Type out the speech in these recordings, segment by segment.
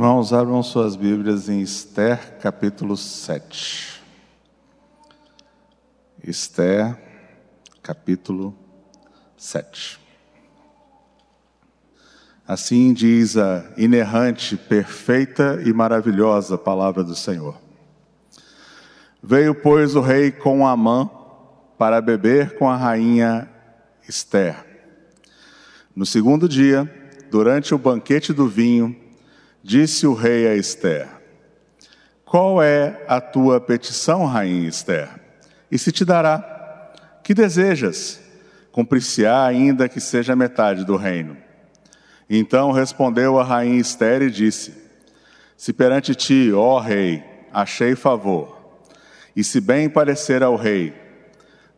Irmãos, abram suas Bíblias em Esther, capítulo 7. Esther, capítulo 7. Assim diz a inerrante, perfeita e maravilhosa palavra do Senhor. Veio, pois, o rei com Amã para beber com a rainha Esther. No segundo dia, durante o banquete do vinho, disse o rei a Esther: Qual é a tua petição, rainha Esther? E se te dará. Que desejas? Cumprir-se-á ainda que seja metade do reino. Então respondeu a rainha Esther e disse: Se perante ti, ó rei, achei favor, e se bem parecer ao rei,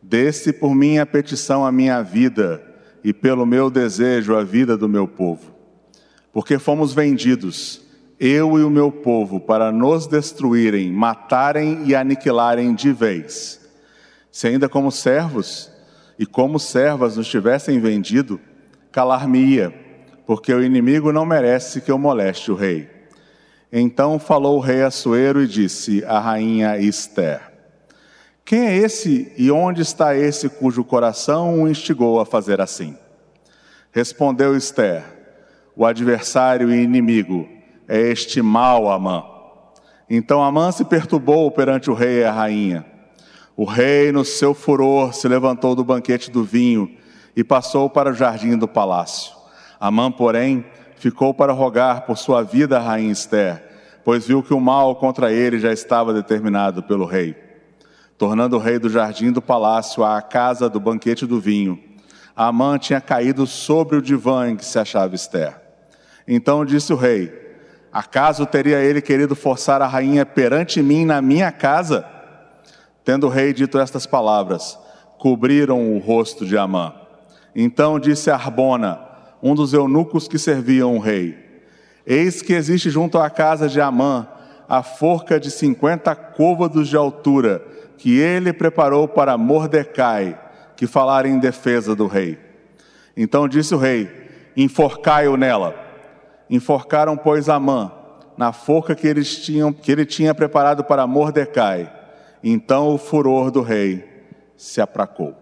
desse por minha petição a minha vida, e pelo meu desejo a vida do meu povo porque fomos vendidos, eu e o meu povo, para nos destruírem, matarem e aniquilarem de vez. Se ainda como servos e como servas nos tivessem vendido, calar-me-ia, porque o inimigo não merece que eu moleste o rei. Então falou o rei Assuero e disse à rainha Esther: Quem é esse e onde está esse cujo coração o instigou a fazer assim? Respondeu Esther: o adversário e inimigo é este mal Amã. Então Amã se perturbou perante o rei e a rainha. O rei, no seu furor, se levantou do banquete do vinho e passou para o jardim do palácio. Amã, porém, ficou para rogar por sua vida a rainha Esther, pois viu que o mal contra ele já estava determinado pelo rei. Tornando o rei do jardim do palácio à casa do banquete do vinho, Amã tinha caído sobre o divã em que se achava Esther. Então disse o rei: Acaso teria ele querido forçar a rainha perante mim na minha casa? Tendo o rei dito estas palavras, cobriram o rosto de Amã. Então disse Arbona, um dos eunucos que serviam o rei: Eis que existe junto à casa de Amã a forca de cinquenta côvados de altura, que ele preparou para Mordecai, que falara em defesa do rei. Então disse o rei: Enforcai-o nela. Enforcaram, pois, Amã na forca que, eles tinham, que ele tinha preparado para Mordecai. Então o furor do rei se apracou.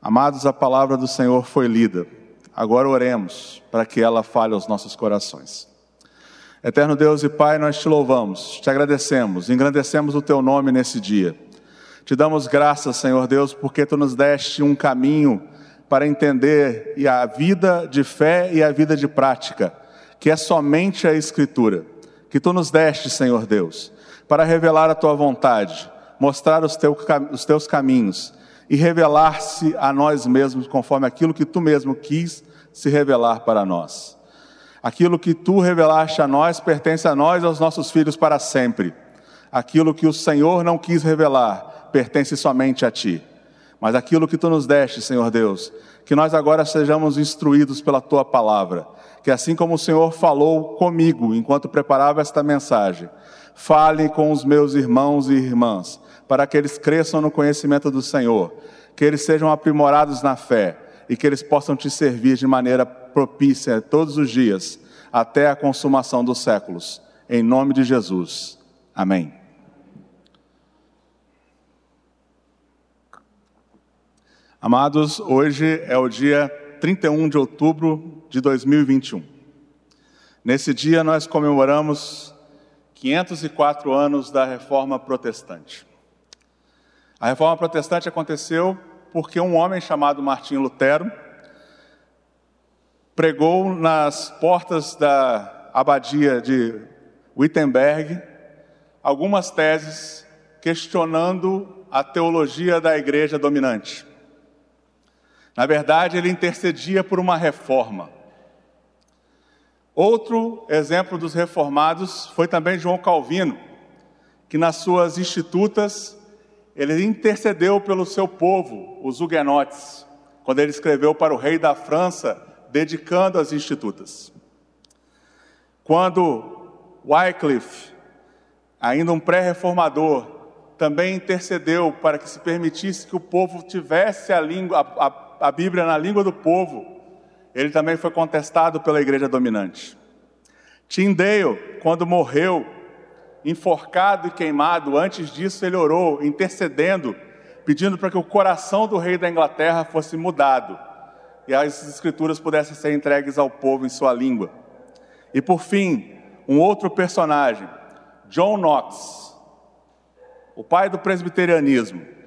Amados, a palavra do Senhor foi lida. Agora oremos para que ela fale aos nossos corações. Eterno Deus e Pai, nós te louvamos, te agradecemos, engrandecemos o teu nome nesse dia. Te damos graças, Senhor Deus, porque tu nos deste um caminho para entender a vida de fé e a vida de prática, que é somente a Escritura, que tu nos deste, Senhor Deus, para revelar a tua vontade, mostrar os, os teus caminhos e revelar-se a nós mesmos conforme aquilo que tu mesmo quis se revelar para nós. Aquilo que tu revelaste a nós pertence a nós e aos nossos filhos para sempre. Aquilo que o Senhor não quis revelar pertence somente a ti. Mas aquilo que tu nos deste, Senhor Deus, que nós agora sejamos instruídos pela tua palavra, que assim como o Senhor falou comigo enquanto preparava esta mensagem, fale com os meus irmãos e irmãs, para que eles cresçam no conhecimento do Senhor, que eles sejam aprimorados na fé e que eles possam te servir de maneira propícia todos os dias, até a consumação dos séculos. Em nome de Jesus. Amém. Amados, hoje é o dia 31 de outubro de 2021. Nesse dia nós comemoramos 504 anos da Reforma Protestante. A Reforma Protestante aconteceu porque um homem chamado Martinho Lutero pregou nas portas da abadia de Wittenberg algumas teses questionando a teologia da igreja dominante. Na verdade, ele intercedia por uma reforma. Outro exemplo dos reformados foi também João Calvino, que nas suas institutas ele intercedeu pelo seu povo, os huguenotes, quando ele escreveu para o rei da França, dedicando as institutas. Quando Wycliffe, ainda um pré-reformador, também intercedeu para que se permitisse que o povo tivesse a língua, a, a a Bíblia na língua do povo, ele também foi contestado pela igreja dominante. Tyndale, quando morreu, enforcado e queimado, antes disso ele orou, intercedendo, pedindo para que o coração do rei da Inglaterra fosse mudado e as escrituras pudessem ser entregues ao povo em sua língua. E por fim, um outro personagem, John Knox, o pai do presbiterianismo.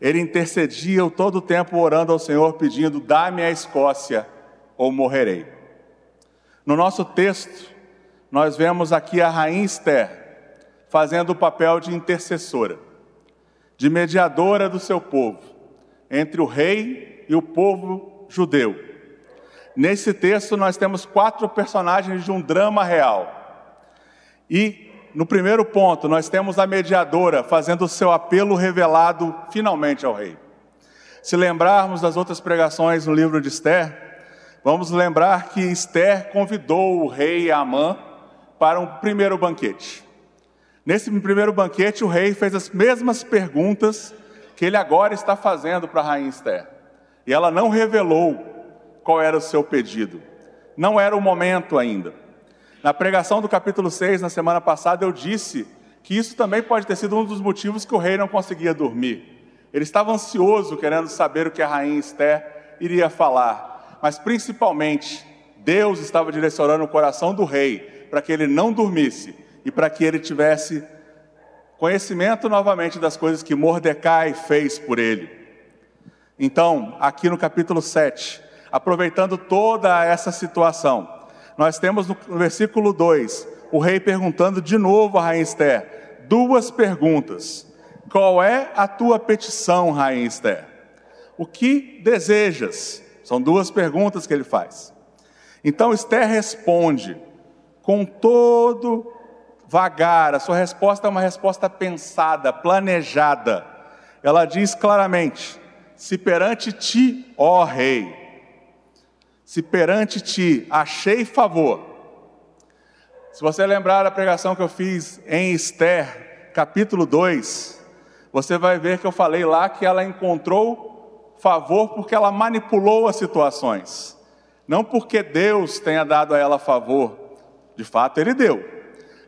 Ele intercedia todo o tempo orando ao Senhor, pedindo: Dá-me a Escócia ou morrerei. No nosso texto, nós vemos aqui a rainha Esther fazendo o papel de intercessora, de mediadora do seu povo, entre o rei e o povo judeu. Nesse texto, nós temos quatro personagens de um drama real. E, no primeiro ponto, nós temos a mediadora fazendo o seu apelo revelado finalmente ao rei. Se lembrarmos das outras pregações no livro de Esther, vamos lembrar que Esther convidou o rei Amã para um primeiro banquete. Nesse primeiro banquete, o rei fez as mesmas perguntas que ele agora está fazendo para a rainha Esther. E ela não revelou qual era o seu pedido. Não era o momento ainda. Na pregação do capítulo 6, na semana passada, eu disse que isso também pode ter sido um dos motivos que o rei não conseguia dormir. Ele estava ansioso, querendo saber o que a rainha Esther iria falar. Mas principalmente, Deus estava direcionando o coração do rei para que ele não dormisse e para que ele tivesse conhecimento novamente das coisas que Mordecai fez por ele. Então, aqui no capítulo 7, aproveitando toda essa situação, nós temos no versículo 2 o rei perguntando de novo a rainha Esther duas perguntas: Qual é a tua petição, rainha Esther? O que desejas? São duas perguntas que ele faz. Então Esther responde com todo vagar, a sua resposta é uma resposta pensada, planejada. Ela diz claramente: Se perante ti, ó Rei, se perante ti achei favor. Se você lembrar da pregação que eu fiz em Esther, capítulo 2, você vai ver que eu falei lá que ela encontrou favor porque ela manipulou as situações, não porque Deus tenha dado a ela favor, de fato ele deu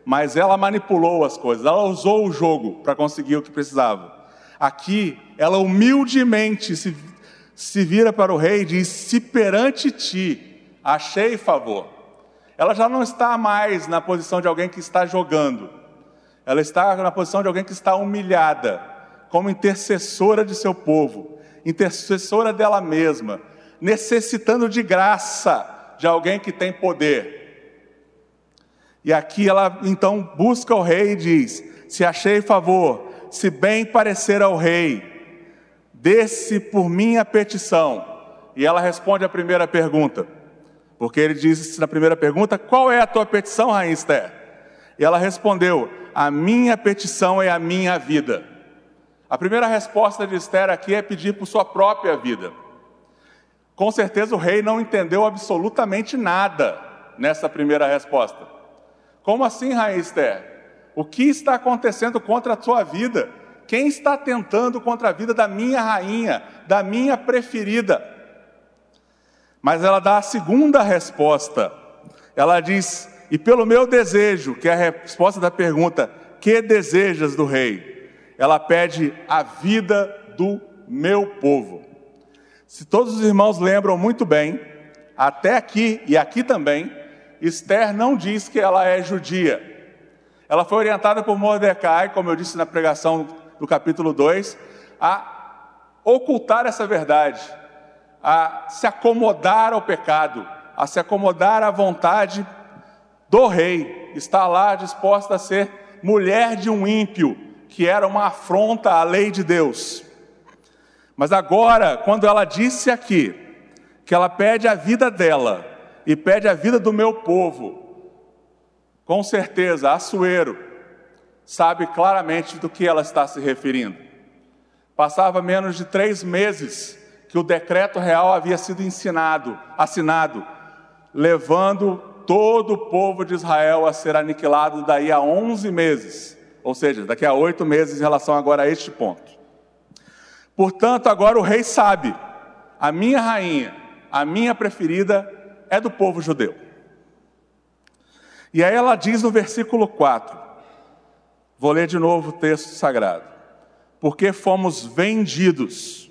mas ela manipulou as coisas, ela usou o jogo para conseguir o que precisava. Aqui, ela humildemente se, se vira para o rei e diz: Se perante ti achei favor. Ela já não está mais na posição de alguém que está jogando, ela está na posição de alguém que está humilhada, como intercessora de seu povo, intercessora dela mesma, necessitando de graça de alguém que tem poder. E aqui ela então busca o rei e diz: Se achei favor, se bem parecer ao rei, desce por minha petição. E ela responde a primeira pergunta, porque ele diz na primeira pergunta: Qual é a tua petição, rainha Esther? E ela respondeu: A minha petição é a minha vida. A primeira resposta de Esther aqui é pedir por sua própria vida. Com certeza o rei não entendeu absolutamente nada nessa primeira resposta. Como assim, Rainha Esther? O que está acontecendo contra a sua vida? Quem está tentando contra a vida da minha rainha, da minha preferida? Mas ela dá a segunda resposta. Ela diz: E pelo meu desejo, que é a resposta da pergunta: Que desejas do rei? Ela pede a vida do meu povo. Se todos os irmãos lembram muito bem, até aqui e aqui também, Esther não diz que ela é judia. Ela foi orientada por Mordecai, como eu disse na pregação do capítulo 2, a ocultar essa verdade, a se acomodar ao pecado, a se acomodar à vontade do rei. Está lá disposta a ser mulher de um ímpio, que era uma afronta à lei de Deus. Mas agora, quando ela disse aqui que ela pede a vida dela, e pede a vida do meu povo. Com certeza, Assuero sabe claramente do que ela está se referindo. Passava menos de três meses que o decreto real havia sido ensinado, assinado, levando todo o povo de Israel a ser aniquilado daí a 11 meses, ou seja, daqui a oito meses em relação agora a este ponto. Portanto, agora o rei sabe, a minha rainha, a minha preferida, é do povo judeu. E aí ela diz no versículo 4, vou ler de novo o texto sagrado: Porque fomos vendidos,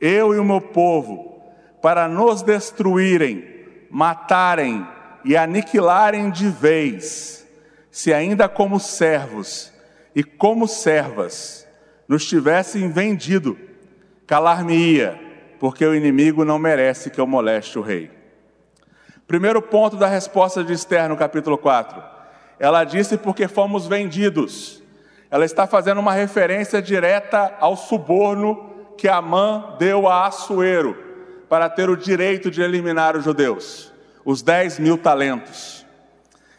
eu e o meu povo, para nos destruírem, matarem e aniquilarem de vez, se ainda como servos e como servas nos tivessem vendido, calar-me-ia, porque o inimigo não merece que eu moleste o rei. Primeiro ponto da resposta de Esther no capítulo 4. Ela disse porque fomos vendidos. Ela está fazendo uma referência direta ao suborno que Amã deu a Assuero para ter o direito de eliminar os judeus, os 10 mil talentos.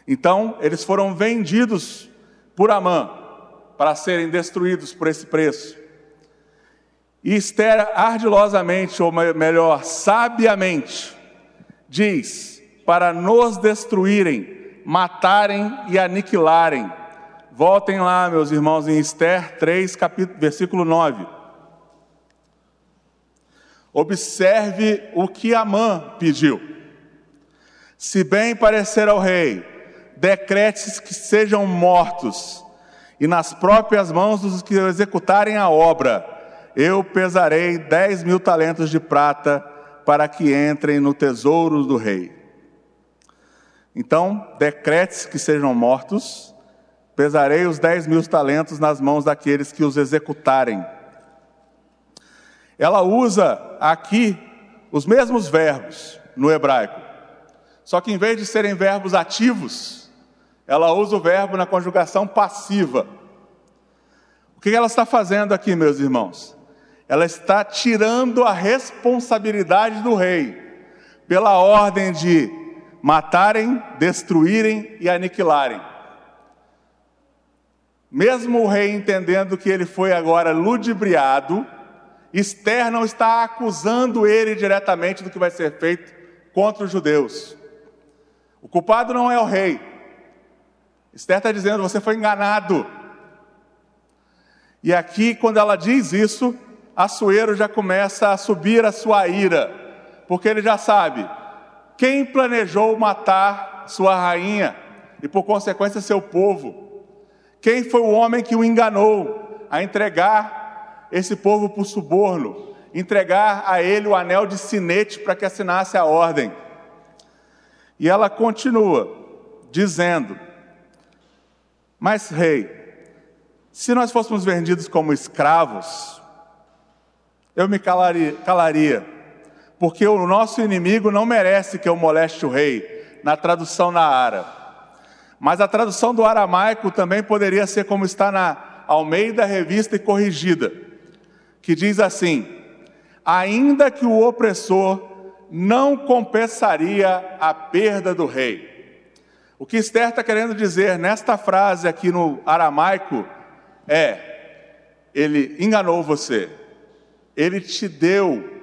Então, eles foram vendidos por Amã para serem destruídos por esse preço. E Esther ardilosamente, ou melhor, sabiamente, diz: para nos destruírem, matarem e aniquilarem. Voltem lá, meus irmãos, em Esther 3, capítulo, versículo 9. Observe o que Amã pediu. Se bem parecer ao rei, decrete que sejam mortos, e nas próprias mãos dos que executarem a obra, eu pesarei dez mil talentos de prata para que entrem no tesouro do rei. Então, decrete que sejam mortos, pesarei os dez mil talentos nas mãos daqueles que os executarem. Ela usa aqui os mesmos verbos no hebraico, só que em vez de serem verbos ativos, ela usa o verbo na conjugação passiva. O que ela está fazendo aqui, meus irmãos? Ela está tirando a responsabilidade do rei pela ordem de matarem, destruírem e aniquilarem. Mesmo o rei entendendo que ele foi agora ludibriado, Esther não está acusando ele diretamente do que vai ser feito contra os judeus. O culpado não é o rei. Esther está dizendo: você foi enganado. E aqui, quando ela diz isso, Assuero já começa a subir a sua ira, porque ele já sabe, quem planejou matar sua rainha e, por consequência, seu povo? Quem foi o homem que o enganou a entregar esse povo por suborno, entregar a ele o anel de sinete para que assinasse a ordem? E ela continua dizendo: Mas, rei, se nós fôssemos vendidos como escravos, eu me calaria, calaria porque o nosso inimigo não merece que eu moleste o rei, na tradução na Ara. Mas a tradução do aramaico também poderia ser como está na Almeida Revista e Corrigida, que diz assim: ainda que o opressor não compensaria a perda do rei. O que Esther está querendo dizer nesta frase aqui no aramaico é: ele enganou você, ele te deu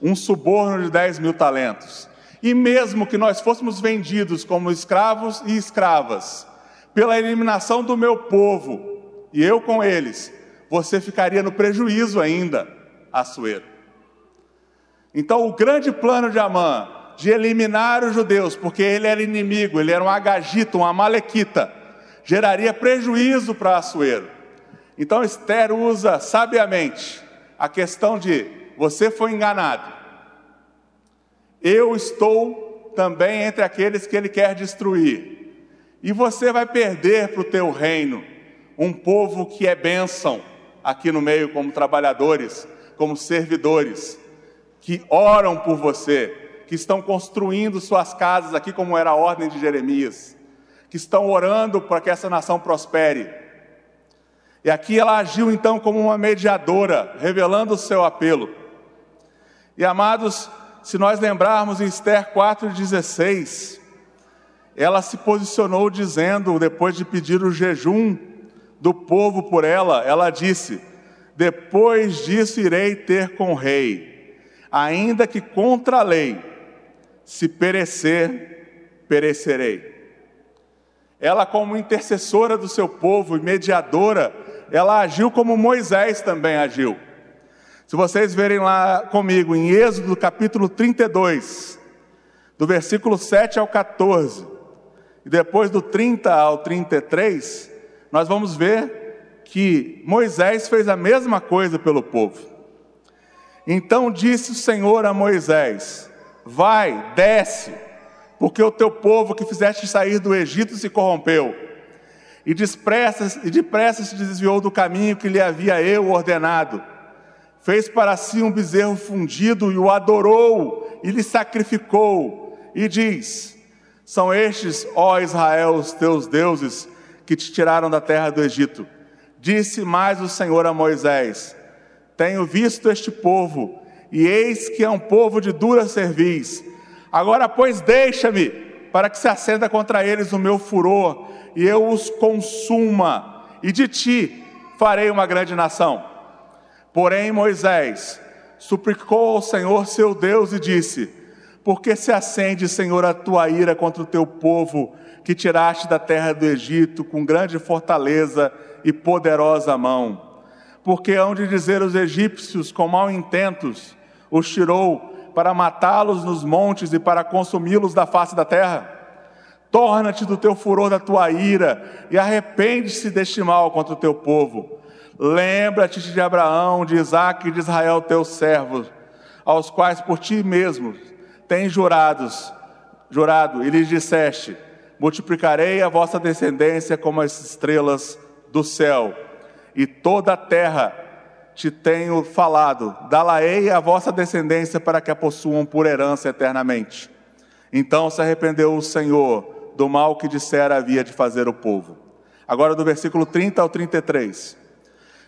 um suborno de 10 mil talentos. E mesmo que nós fôssemos vendidos como escravos e escravas, pela eliminação do meu povo, e eu com eles, você ficaria no prejuízo ainda, Assuero. Então, o grande plano de Amã, de eliminar os judeus, porque ele era inimigo, ele era um agagita, um amalequita, geraria prejuízo para Assuero. Então, Esther usa sabiamente a questão de você foi enganado. Eu estou também entre aqueles que ele quer destruir. E você vai perder para o teu reino um povo que é bênção aqui no meio, como trabalhadores, como servidores, que oram por você, que estão construindo suas casas aqui, como era a ordem de Jeremias, que estão orando para que essa nação prospere. E aqui ela agiu então como uma mediadora, revelando o seu apelo. E amados, se nós lembrarmos em Esther 4,16, ela se posicionou dizendo, depois de pedir o jejum do povo por ela, ela disse: Depois disso irei ter com o rei, ainda que contra a lei, se perecer, perecerei. Ela, como intercessora do seu povo e mediadora, ela agiu como Moisés também agiu. Se vocês verem lá comigo em Êxodo capítulo 32, do versículo 7 ao 14, e depois do 30 ao 33, nós vamos ver que Moisés fez a mesma coisa pelo povo. Então disse o Senhor a Moisés: Vai, desce, porque o teu povo que fizeste sair do Egito se corrompeu, e depressa, e depressa se desviou do caminho que lhe havia eu ordenado. Fez para si um bezerro fundido e o adorou, e lhe sacrificou, e diz: São estes, ó Israel, os teus deuses, que te tiraram da terra do Egito. Disse mais o Senhor a Moisés: Tenho visto este povo, e eis que é um povo de dura cerviz. Agora, pois, deixa-me, para que se acenda contra eles o meu furor, e eu os consuma, e de ti farei uma grande nação. Porém, Moisés suplicou ao Senhor seu Deus e disse: Por que se acende, Senhor, a tua ira contra o teu povo, que tiraste da terra do Egito com grande fortaleza e poderosa mão? Porque hão de dizer os egípcios com mau intentos, os tirou para matá-los nos montes e para consumi-los da face da terra? Torna-te do teu furor da tua ira e arrepende-se deste mal contra o teu povo. Lembra-te de Abraão, de Isaac e de Israel, teus servos, aos quais por ti mesmo tens jurados, jurado, e lhes disseste: Multiplicarei a vossa descendência como as estrelas do céu, e toda a terra te tenho falado, dá-la-ei a vossa descendência para que a possuam por herança eternamente. Então se arrependeu o Senhor do mal que dissera havia de fazer o povo. Agora do versículo 30 ao 33.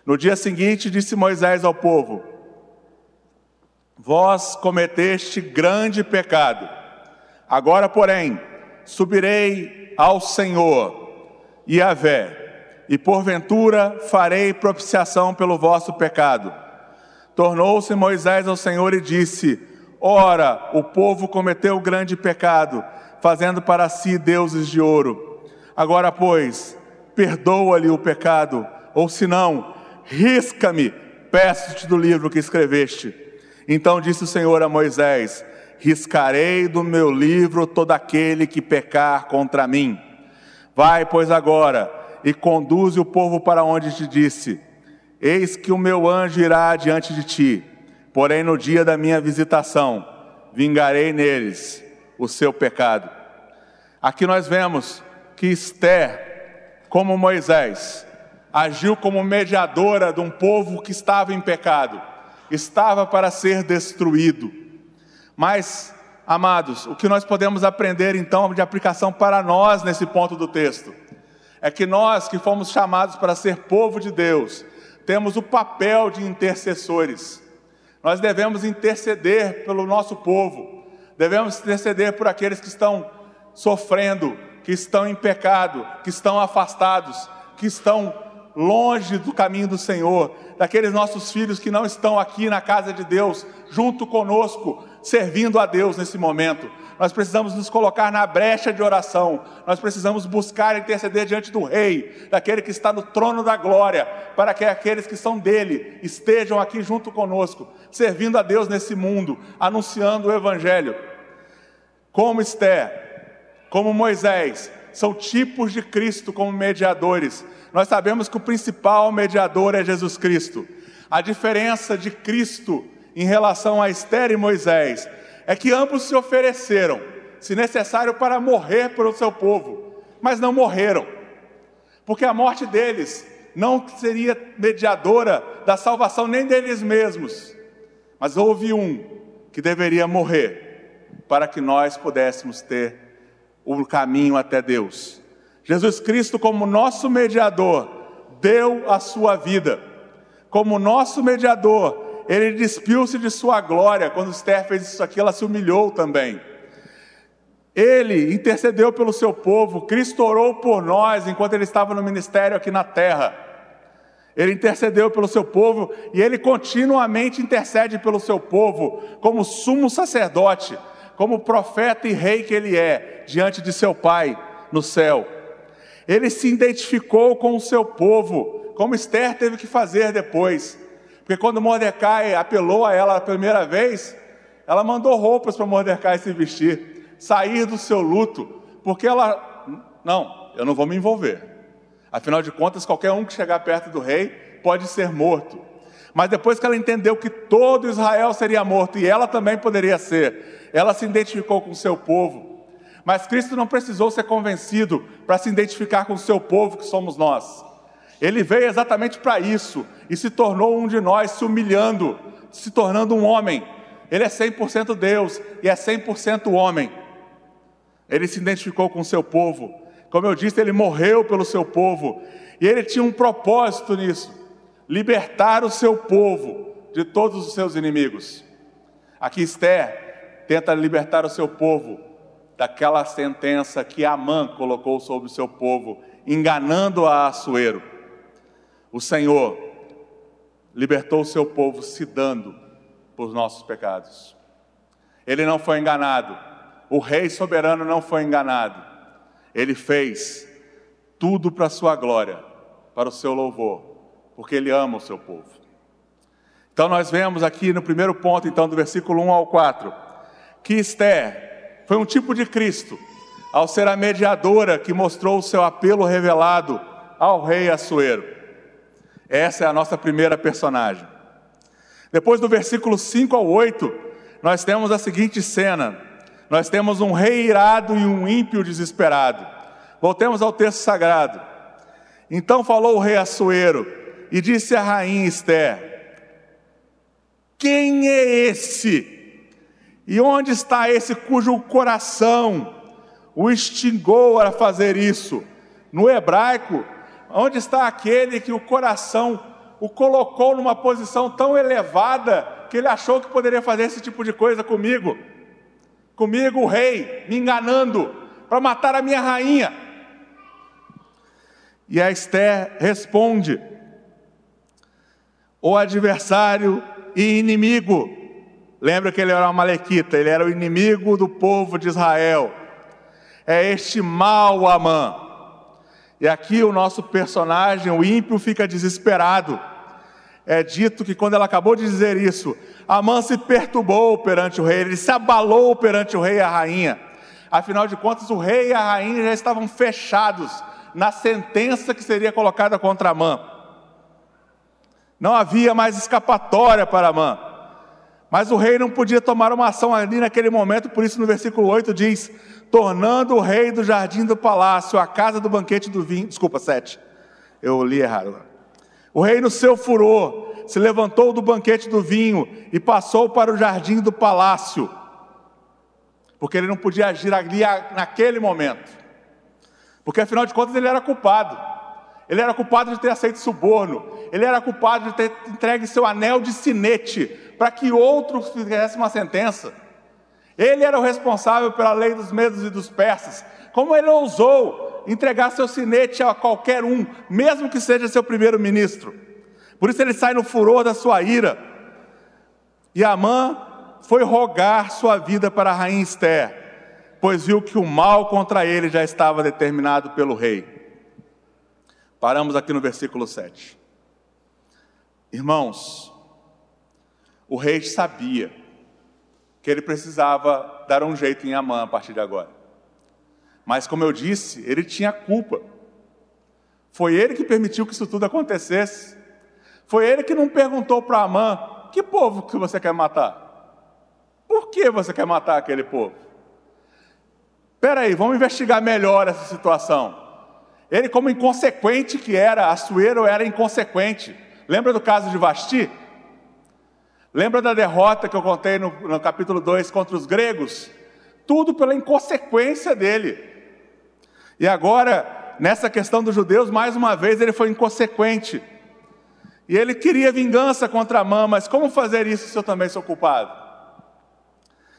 No dia seguinte disse Moisés ao povo: Vós cometeste grande pecado. Agora, porém, subirei ao Senhor e a Vé e porventura farei propiciação pelo vosso pecado. Tornou-se Moisés ao Senhor e disse: Ora, o povo cometeu grande pecado, fazendo para si deuses de ouro. Agora, pois, perdoa-lhe o pecado, ou se não, risca-me, peço-te do livro que escreveste. Então disse o Senhor a Moisés: Riscarei do meu livro todo aquele que pecar contra mim. Vai, pois, agora e conduze o povo para onde te disse: Eis que o meu anjo irá diante de ti, porém no dia da minha visitação vingarei neles o seu pecado. Aqui nós vemos que Esther, como Moisés, agiu como mediadora de um povo que estava em pecado, estava para ser destruído. Mas, amados, o que nós podemos aprender então de aplicação para nós nesse ponto do texto? é que nós que fomos chamados para ser povo de Deus, temos o papel de intercessores. Nós devemos interceder pelo nosso povo, devemos interceder por aqueles que estão sofrendo, que estão em pecado, que estão afastados, que estão longe do caminho do Senhor, daqueles nossos filhos que não estão aqui na casa de Deus, junto conosco, servindo a Deus nesse momento nós precisamos nos colocar na brecha de oração, nós precisamos buscar interceder diante do Rei, daquele que está no trono da glória, para que aqueles que são dele estejam aqui junto conosco, servindo a Deus nesse mundo, anunciando o Evangelho. Como Esther, como Moisés, são tipos de Cristo como mediadores. Nós sabemos que o principal mediador é Jesus Cristo. A diferença de Cristo em relação a Esther e Moisés é que ambos se ofereceram, se necessário, para morrer pelo seu povo, mas não morreram, porque a morte deles não seria mediadora da salvação nem deles mesmos, mas houve um que deveria morrer para que nós pudéssemos ter o caminho até Deus. Jesus Cristo, como nosso mediador, deu a sua vida, como nosso mediador, ele despiu-se de sua glória. Quando Esther fez isso aqui, ela se humilhou também. Ele intercedeu pelo seu povo, Cristo orou por nós enquanto ele estava no ministério aqui na terra. Ele intercedeu pelo seu povo e ele continuamente intercede pelo seu povo, como sumo sacerdote, como profeta e rei que ele é, diante de seu Pai no céu. Ele se identificou com o seu povo, como Esther teve que fazer depois. Porque quando Mordecai apelou a ela a primeira vez, ela mandou roupas para Mordecai se vestir, sair do seu luto, porque ela Não, eu não vou me envolver. Afinal de contas, qualquer um que chegar perto do rei pode ser morto. Mas depois que ela entendeu que todo Israel seria morto e ela também poderia ser, ela se identificou com o seu povo. Mas Cristo não precisou ser convencido para se identificar com o seu povo, que somos nós. Ele veio exatamente para isso e se tornou um de nós, se humilhando, se tornando um homem. Ele é 100% Deus e é 100% homem. Ele se identificou com o seu povo. Como eu disse, ele morreu pelo seu povo. E ele tinha um propósito nisso: libertar o seu povo de todos os seus inimigos. Aqui Esther tenta libertar o seu povo daquela sentença que Amã colocou sobre o seu povo, enganando a Assuero. O Senhor libertou o seu povo se dando por nossos pecados. Ele não foi enganado. O rei soberano não foi enganado. Ele fez tudo para a sua glória, para o seu louvor, porque ele ama o seu povo. Então nós vemos aqui no primeiro ponto, então, do versículo 1 ao 4, que Esther foi um tipo de Cristo, ao ser a mediadora que mostrou o seu apelo revelado ao rei Assuero. Essa é a nossa primeira personagem. Depois do versículo 5 ao 8, nós temos a seguinte cena: nós temos um rei irado e um ímpio desesperado. Voltemos ao texto sagrado. Então falou o rei Assuero e disse à rainha Esther: Quem é esse? E onde está esse cujo coração o extingou a fazer isso? No hebraico, Onde está aquele que o coração o colocou numa posição tão elevada que ele achou que poderia fazer esse tipo de coisa comigo? Comigo, o rei, me enganando para matar a minha rainha. E a Esther responde: O adversário e inimigo. Lembra que ele era uma malequita, ele era o inimigo do povo de Israel. É este mal Amã e aqui o nosso personagem, o ímpio, fica desesperado. É dito que quando ela acabou de dizer isso, Amã se perturbou perante o rei, ele se abalou perante o rei e a rainha. Afinal de contas, o rei e a rainha já estavam fechados na sentença que seria colocada contra Amã. Não havia mais escapatória para Amã. Mas o rei não podia tomar uma ação ali naquele momento, por isso no versículo 8 diz: tornando o rei do jardim do palácio a casa do banquete do vinho. Desculpa, 7. Eu li errado. O rei, no seu furor, se levantou do banquete do vinho e passou para o jardim do palácio, porque ele não podia agir ali naquele momento, porque afinal de contas ele era culpado. Ele era culpado de ter aceito suborno, ele era culpado de ter entregue seu anel de sinete para que outro fizesse uma sentença. Ele era o responsável pela lei dos medos e dos persas. Como ele ousou entregar seu sinete a qualquer um, mesmo que seja seu primeiro-ministro? Por isso ele sai no furor da sua ira. E Amã foi rogar sua vida para a rainha Esther, pois viu que o mal contra ele já estava determinado pelo rei. Paramos aqui no versículo 7. Irmãos, o rei sabia que ele precisava dar um jeito em Amã a partir de agora. Mas, como eu disse, ele tinha culpa. Foi ele que permitiu que isso tudo acontecesse. Foi ele que não perguntou para Amã: que povo que você quer matar? Por que você quer matar aquele povo? Espera aí, vamos investigar melhor essa situação. Ele, como inconsequente que era, Assuero era inconsequente. Lembra do caso de Vasti? Lembra da derrota que eu contei no, no capítulo 2 contra os gregos? Tudo pela inconsequência dele. E agora, nessa questão dos judeus, mais uma vez ele foi inconsequente. E ele queria vingança contra Amã, mas como fazer isso se eu também sou culpado?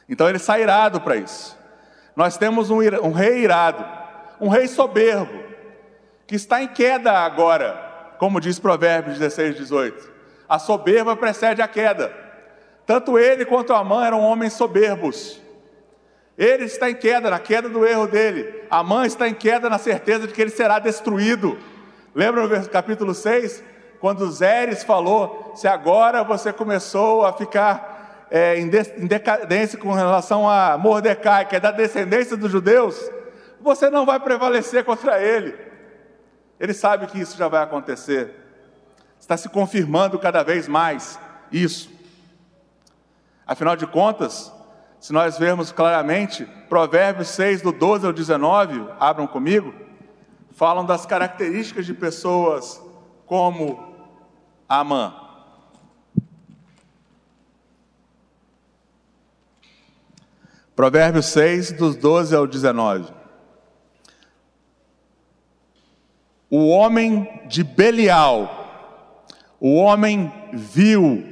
Então ele sai irado para isso. Nós temos um, um, rei irado, um rei soberbo, que está em queda agora, como diz Provérbios 16, 18. A soberba precede a queda. Tanto ele quanto Amã eram homens soberbos. Ele está em queda, na queda do erro dele. Amã está em queda na certeza de que ele será destruído. Lembra no capítulo 6? Quando Zeres falou: Se agora você começou a ficar é, em decadência com relação a Mordecai, que é da descendência dos judeus, você não vai prevalecer contra ele. Ele sabe que isso já vai acontecer. Está se confirmando cada vez mais isso. Afinal de contas, se nós vermos claramente, Provérbios 6, do 12 ao 19, abram comigo, falam das características de pessoas como Amã. Provérbios 6, dos 12 ao 19. O homem de Belial, o homem vil,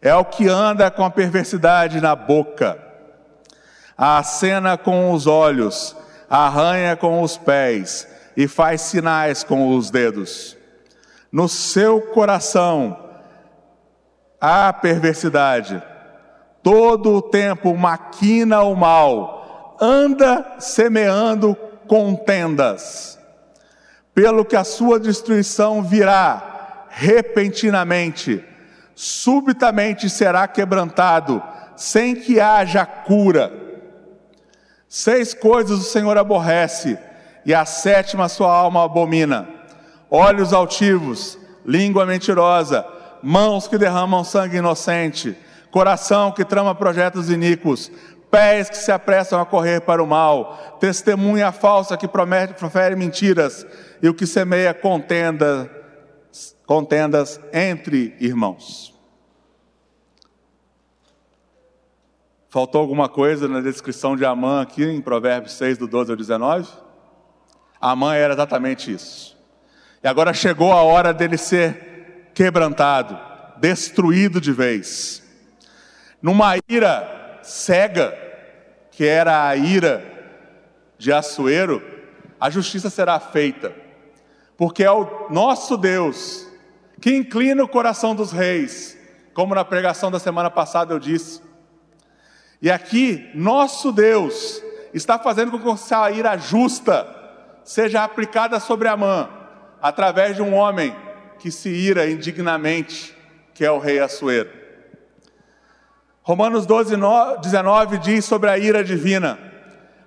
é o que anda com a perversidade na boca, acena com os olhos, arranha com os pés e faz sinais com os dedos. No seu coração há perversidade, todo o tempo maquina o mal, anda semeando contendas. Pelo que a sua destruição virá repentinamente, subitamente será quebrantado, sem que haja cura. Seis coisas o Senhor aborrece, e a sétima sua alma abomina: olhos altivos, língua mentirosa, mãos que derramam sangue inocente, coração que trama projetos iníquos, pés que se apressam a correr para o mal, testemunha falsa que promete, profere mentiras, e o que semeia contenda, contendas entre irmãos. Faltou alguma coisa na descrição de Amã aqui em Provérbios 6, do 12 ao 19? Amã era exatamente isso. E agora chegou a hora dele ser quebrantado, destruído de vez. Numa ira cega, que era a ira de Assuero, a justiça será feita porque é o nosso Deus que inclina o coração dos reis, como na pregação da semana passada eu disse. E aqui, nosso Deus está fazendo com que essa ira justa seja aplicada sobre Amã, através de um homem que se ira indignamente, que é o rei Assuero. Romanos 12, 19 diz sobre a ira divina: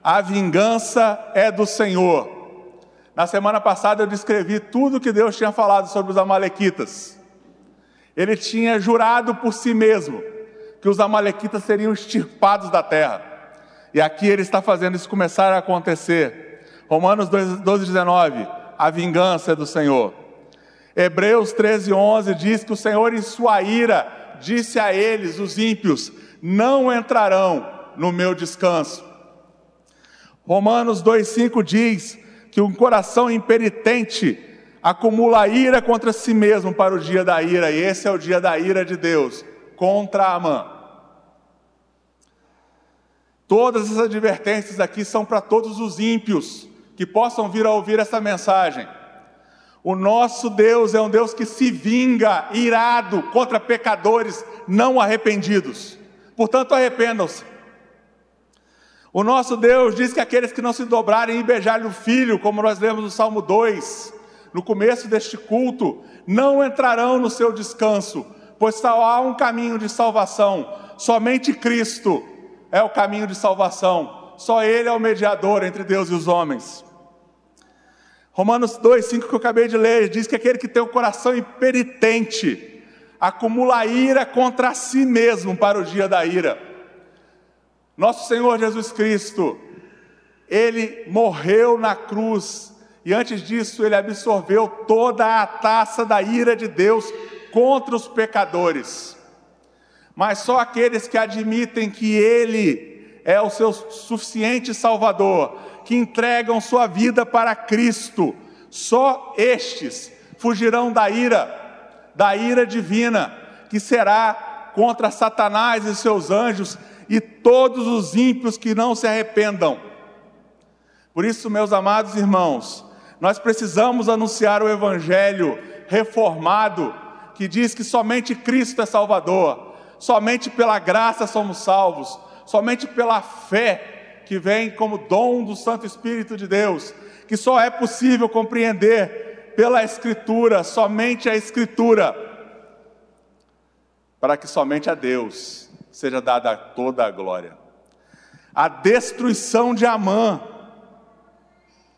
a vingança é do Senhor na semana passada eu descrevi tudo que Deus tinha falado sobre os Amalequitas. Ele tinha jurado por si mesmo que os Amalequitas seriam extirpados da terra. E aqui ele está fazendo isso começar a acontecer. Romanos 12, 19: a vingança é do Senhor. Hebreus 13, 11 diz que o Senhor, em sua ira, disse a eles, os ímpios: não entrarão no meu descanso. Romanos 2,5 diz que um coração impenitente acumula ira contra si mesmo para o dia da ira, e esse é o dia da ira de Deus contra Amã. Todas essas advertências aqui são para todos os ímpios que possam vir a ouvir essa mensagem. O nosso Deus é um Deus que se vinga irado contra pecadores não arrependidos. Portanto, arrependam-se. O nosso Deus diz que aqueles que não se dobrarem e beijarem o filho, como nós lemos no Salmo 2, no começo deste culto, não entrarão no seu descanso, pois só há um caminho de salvação, somente Cristo é o caminho de salvação, só Ele é o mediador entre Deus e os homens. Romanos 2, 5 que eu acabei de ler, diz que aquele que tem o coração impenitente acumula ira contra si mesmo para o dia da ira. Nosso Senhor Jesus Cristo, ele morreu na cruz e antes disso ele absorveu toda a taça da ira de Deus contra os pecadores. Mas só aqueles que admitem que ele é o seu suficiente Salvador, que entregam sua vida para Cristo, só estes fugirão da ira, da ira divina, que será contra Satanás e seus anjos e todos os ímpios que não se arrependam. Por isso, meus amados irmãos, nós precisamos anunciar o Evangelho reformado, que diz que somente Cristo é Salvador, somente pela graça somos salvos, somente pela fé que vem como dom do Santo Espírito de Deus, que só é possível compreender pela Escritura, somente a Escritura, para que somente a Deus seja dada toda a glória. A destruição de Amã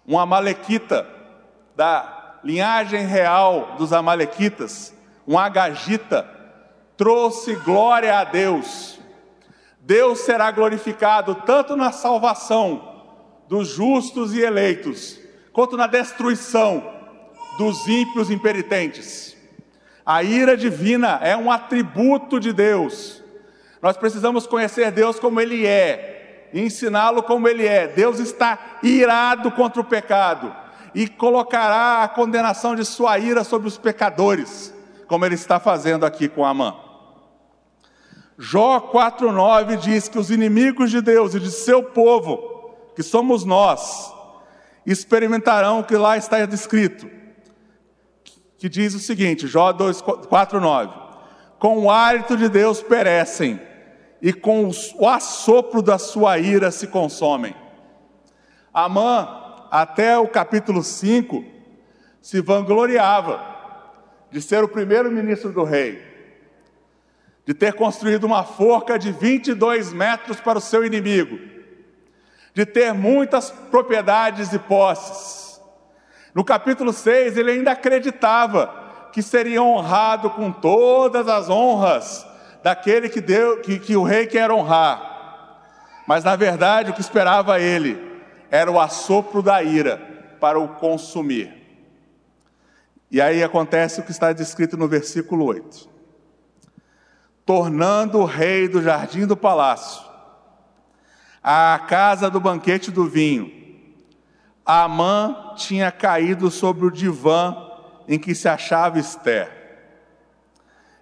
um amalequita da linhagem real dos amalequitas, um agagita, trouxe glória a Deus. Deus será glorificado tanto na salvação dos justos e eleitos, quanto na destruição dos ímpios imperitentes. A ira divina é um atributo de Deus. Nós precisamos conhecer Deus como Ele é e ensiná-lo como Ele é. Deus está irado contra o pecado e colocará a condenação de sua ira sobre os pecadores, como Ele está fazendo aqui com Amã. Jó 4,9 diz que os inimigos de Deus e de seu povo, que somos nós, experimentarão o que lá está descrito, que diz o seguinte, Jó 4,9: Com o hálito de Deus perecem, e com o assopro da sua ira se consomem. Amã, até o capítulo 5, se vangloriava de ser o primeiro ministro do rei de ter construído uma forca de 22 metros para o seu inimigo, de ter muitas propriedades e posses. No capítulo 6, ele ainda acreditava que seria honrado com todas as honras daquele que, deu, que, que o rei quer honrar. Mas na verdade o que esperava ele era o assopro da ira para o consumir. E aí acontece o que está descrito no versículo 8 tornando o rei do jardim do palácio, à casa do banquete do vinho. Amã tinha caído sobre o divã em que se achava Esther.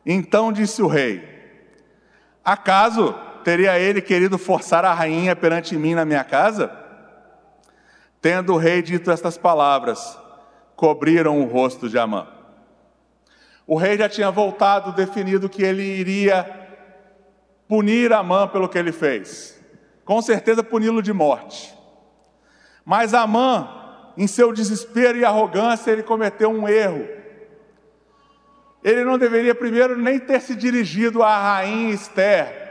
Então disse o rei: Acaso teria ele querido forçar a rainha perante mim na minha casa? Tendo o rei dito estas palavras, cobriram o rosto de Amã. O rei já tinha voltado, definido que ele iria punir Amã pelo que ele fez. Com certeza puni-lo de morte. Mas Amã, em seu desespero e arrogância, ele cometeu um erro. Ele não deveria primeiro nem ter se dirigido à rainha Esther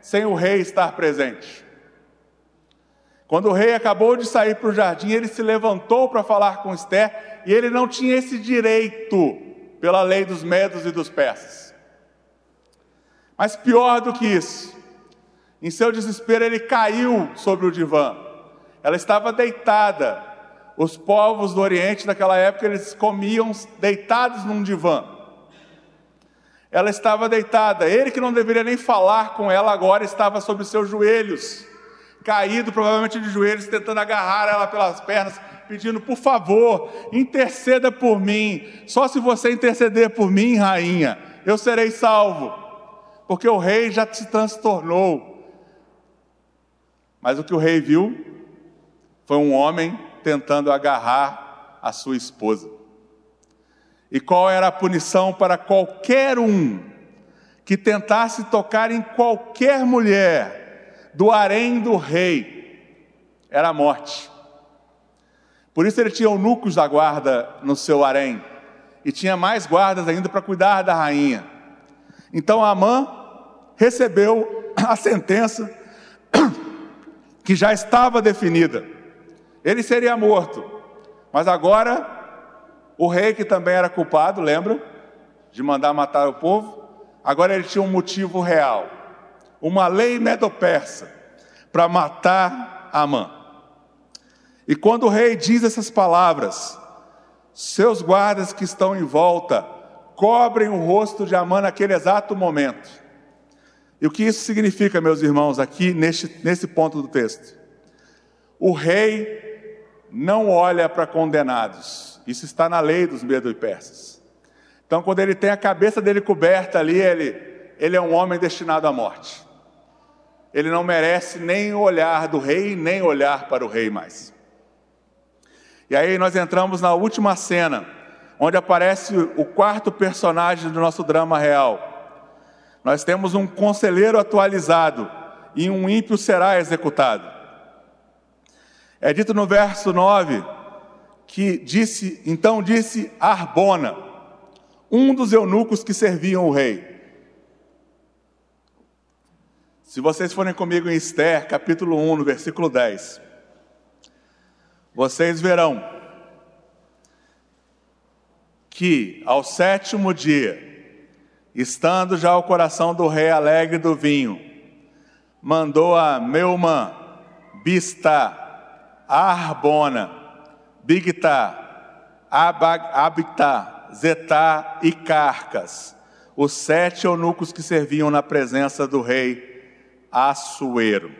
sem o rei estar presente. Quando o rei acabou de sair para o jardim, ele se levantou para falar com Esther e ele não tinha esse direito pela lei dos medos e dos persas. Mas pior do que isso, em seu desespero ele caiu sobre o divã. Ela estava deitada. Os povos do Oriente daquela época eles comiam deitados num divã. Ela estava deitada. Ele que não deveria nem falar com ela agora estava sobre seus joelhos, caído provavelmente de joelhos, tentando agarrar ela pelas pernas pedindo, por favor, interceda por mim. Só se você interceder por mim, rainha, eu serei salvo. Porque o rei já se transtornou. Mas o que o rei viu foi um homem tentando agarrar a sua esposa. E qual era a punição para qualquer um que tentasse tocar em qualquer mulher do harém do rei? Era a morte. Por isso ele tinha eunucos da guarda no seu harém, e tinha mais guardas ainda para cuidar da rainha. Então Amã recebeu a sentença que já estava definida. Ele seria morto. Mas agora, o rei que também era culpado, lembra? De mandar matar o povo, agora ele tinha um motivo real. Uma lei medo-persa para matar Amã. E quando o rei diz essas palavras, seus guardas que estão em volta cobrem o rosto de Amã naquele exato momento. E o que isso significa, meus irmãos, aqui neste, nesse ponto do texto? O rei não olha para condenados, isso está na lei dos medos e persas. Então, quando ele tem a cabeça dele coberta ali, ele, ele é um homem destinado à morte. Ele não merece nem olhar do rei, nem olhar para o rei mais. E aí nós entramos na última cena, onde aparece o quarto personagem do nosso drama real. Nós temos um conselheiro atualizado e um ímpio será executado. É dito no verso 9 que disse, então disse Arbona, um dos eunucos que serviam o rei. Se vocês forem comigo em Esther, capítulo 1, no versículo 10. vocês verão que ao sétimo dia, estando já o coração do rei alegre do vinho, mandou a Meumã, Bista, Arbona, Bigta, Abitá, Zetá e Carcas, os sete eunucos que serviam na presença do rei Assuero.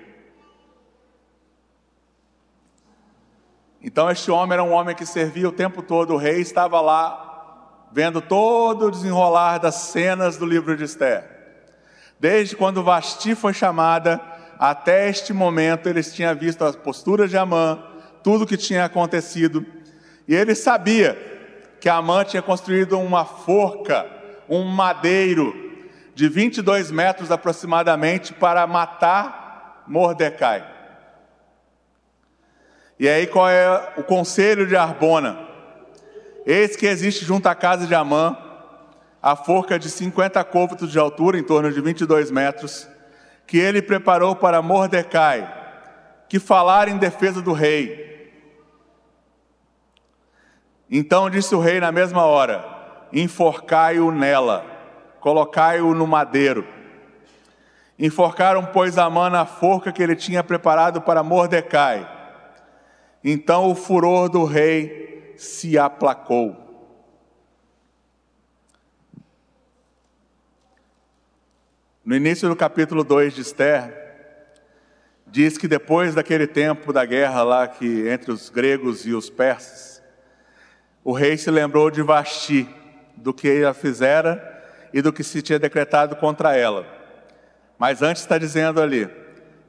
Então, este homem era um homem que servia o tempo todo, o rei estava lá, vendo todo o desenrolar das cenas do livro de Esther. Desde quando Vasti foi chamada até este momento, eles tinham visto as posturas de Amã, tudo o que tinha acontecido, e ele sabia que Amã tinha construído uma forca, um madeiro de 22 metros aproximadamente para matar Mordecai. E aí qual é o conselho de Arbona? Eis que existe junto à casa de Amã a forca de 50 côvados de altura, em torno de 22 metros, que ele preparou para Mordecai, que falar em defesa do rei. Então disse o rei na mesma hora: enforcai-o nela, colocai-o no madeiro. Enforcaram, pois, Amã na forca que ele tinha preparado para Mordecai então o furor do rei se aplacou. No início do capítulo 2 de Esther, diz que depois daquele tempo da guerra lá que entre os gregos e os persas, o rei se lembrou de Vasti, do que ela fizera e do que se tinha decretado contra ela. Mas antes está dizendo ali,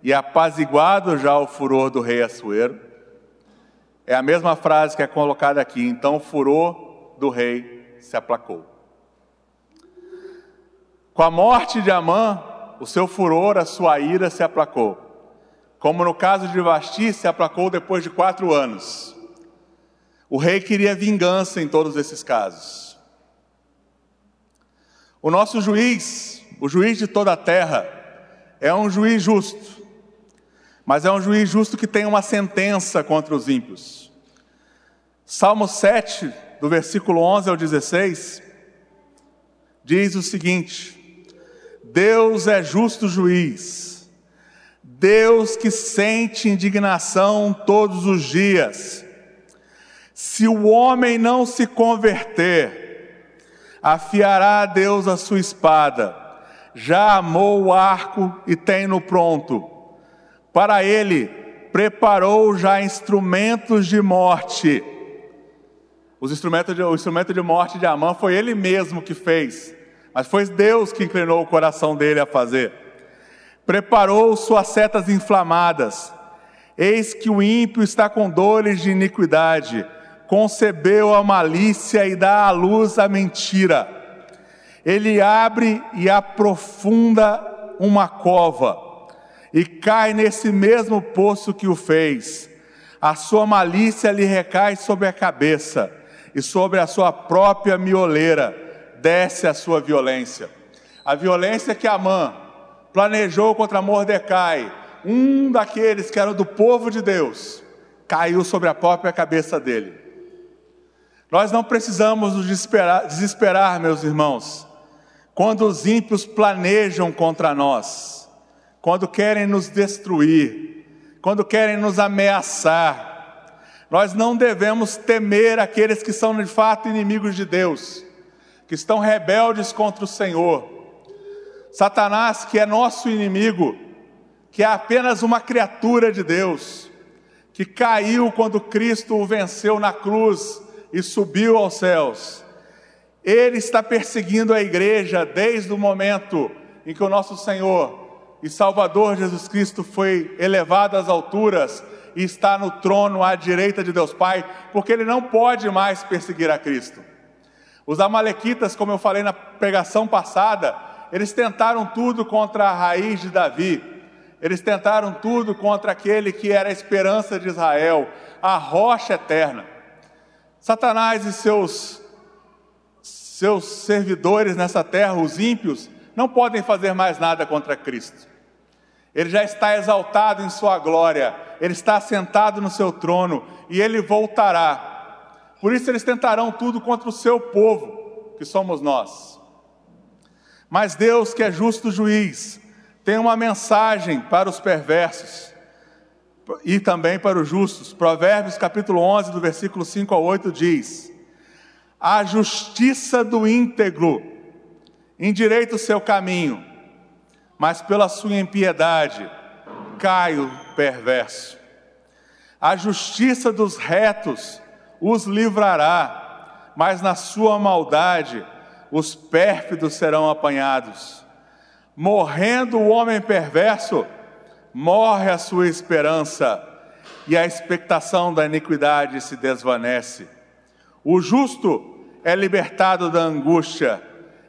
e apaziguado já o furor do rei Assuero, é a mesma frase que é colocada aqui. Então o furor do rei se aplacou. Com a morte de Amã, o seu furor, a sua ira se aplacou. Como no caso de Vasti, se aplacou depois de quatro anos. O rei queria vingança em todos esses casos. O nosso juiz, o juiz de toda a terra, é um juiz justo mas é um juiz justo que tem uma sentença contra os ímpios. Salmo 7, do versículo 11 ao 16, diz o seguinte: Deus é justo juiz, Deus que sente indignação todos os dias. Se o homem não se converter, afiará a Deus a sua espada, já amou o arco e tem no pronto para ele preparou já instrumentos de morte. Os instrumentos de, o instrumento de morte de Amã foi ele mesmo que fez, mas foi Deus que inclinou o coração dele a fazer. Preparou suas setas inflamadas. Eis que o ímpio está com dores de iniquidade, concebeu a malícia e dá à luz a mentira. Ele abre e aprofunda uma cova e cai nesse mesmo poço que o fez. A sua malícia lhe recai sobre a cabeça, e sobre a sua própria mioleira desce a sua violência. A violência que Amã planejou contra Mordecai, um daqueles que era do povo de Deus, caiu sobre a própria cabeça dele. Nós não precisamos nos desesperar, desesperar, meus irmãos, quando os ímpios planejam contra nós quando querem nos destruir, quando querem nos ameaçar. Nós não devemos temer aqueles que são de fato inimigos de Deus, que estão rebeldes contra o Senhor. Satanás, que é nosso inimigo, que é apenas uma criatura de Deus, que caiu quando Cristo o venceu na cruz e subiu aos céus. Ele está perseguindo a igreja desde o momento em que o nosso Senhor e Salvador Jesus Cristo foi elevado às alturas e está no trono à direita de Deus Pai, porque ele não pode mais perseguir a Cristo. Os Amalequitas, como eu falei na pregação passada, eles tentaram tudo contra a raiz de Davi, eles tentaram tudo contra aquele que era a esperança de Israel, a rocha eterna. Satanás e seus, seus servidores nessa terra, os ímpios, não podem fazer mais nada contra Cristo. Ele já está exaltado em sua glória, ele está sentado no seu trono e ele voltará. Por isso eles tentarão tudo contra o seu povo, que somos nós. Mas Deus, que é justo juiz, tem uma mensagem para os perversos e também para os justos. Provérbios capítulo 11, do versículo 5 ao 8 diz: A justiça do íntegro endireita o seu caminho, mas pela sua impiedade cai o perverso. A justiça dos retos os livrará, mas na sua maldade os pérfidos serão apanhados. Morrendo o homem perverso, morre a sua esperança e a expectação da iniquidade se desvanece. O justo é libertado da angústia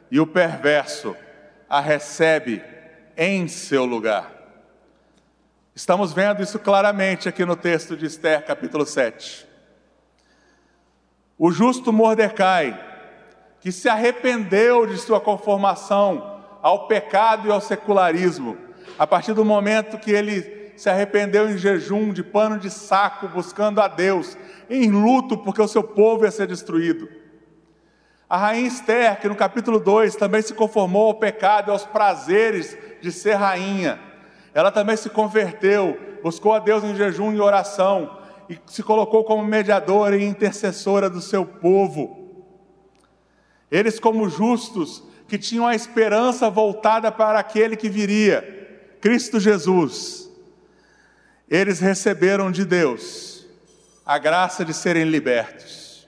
e o perverso a recebe em seu lugar. Estamos vendo isso claramente aqui no texto de Esther, capítulo 7. O justo Mordecai que se arrependeu de sua conformação ao pecado e ao secularismo, a partir do momento que ele se arrependeu em jejum, de pano de saco, buscando a Deus, em luto, porque o seu povo ia ser destruído. A rainha Esther, que no capítulo 2 também se conformou ao pecado e aos prazeres de ser rainha, ela também se converteu, buscou a Deus em jejum e oração, e se colocou como mediadora e intercessora do seu povo. Eles, como justos, que tinham a esperança voltada para aquele que viria, Cristo Jesus, eles receberam de Deus a graça de serem libertos.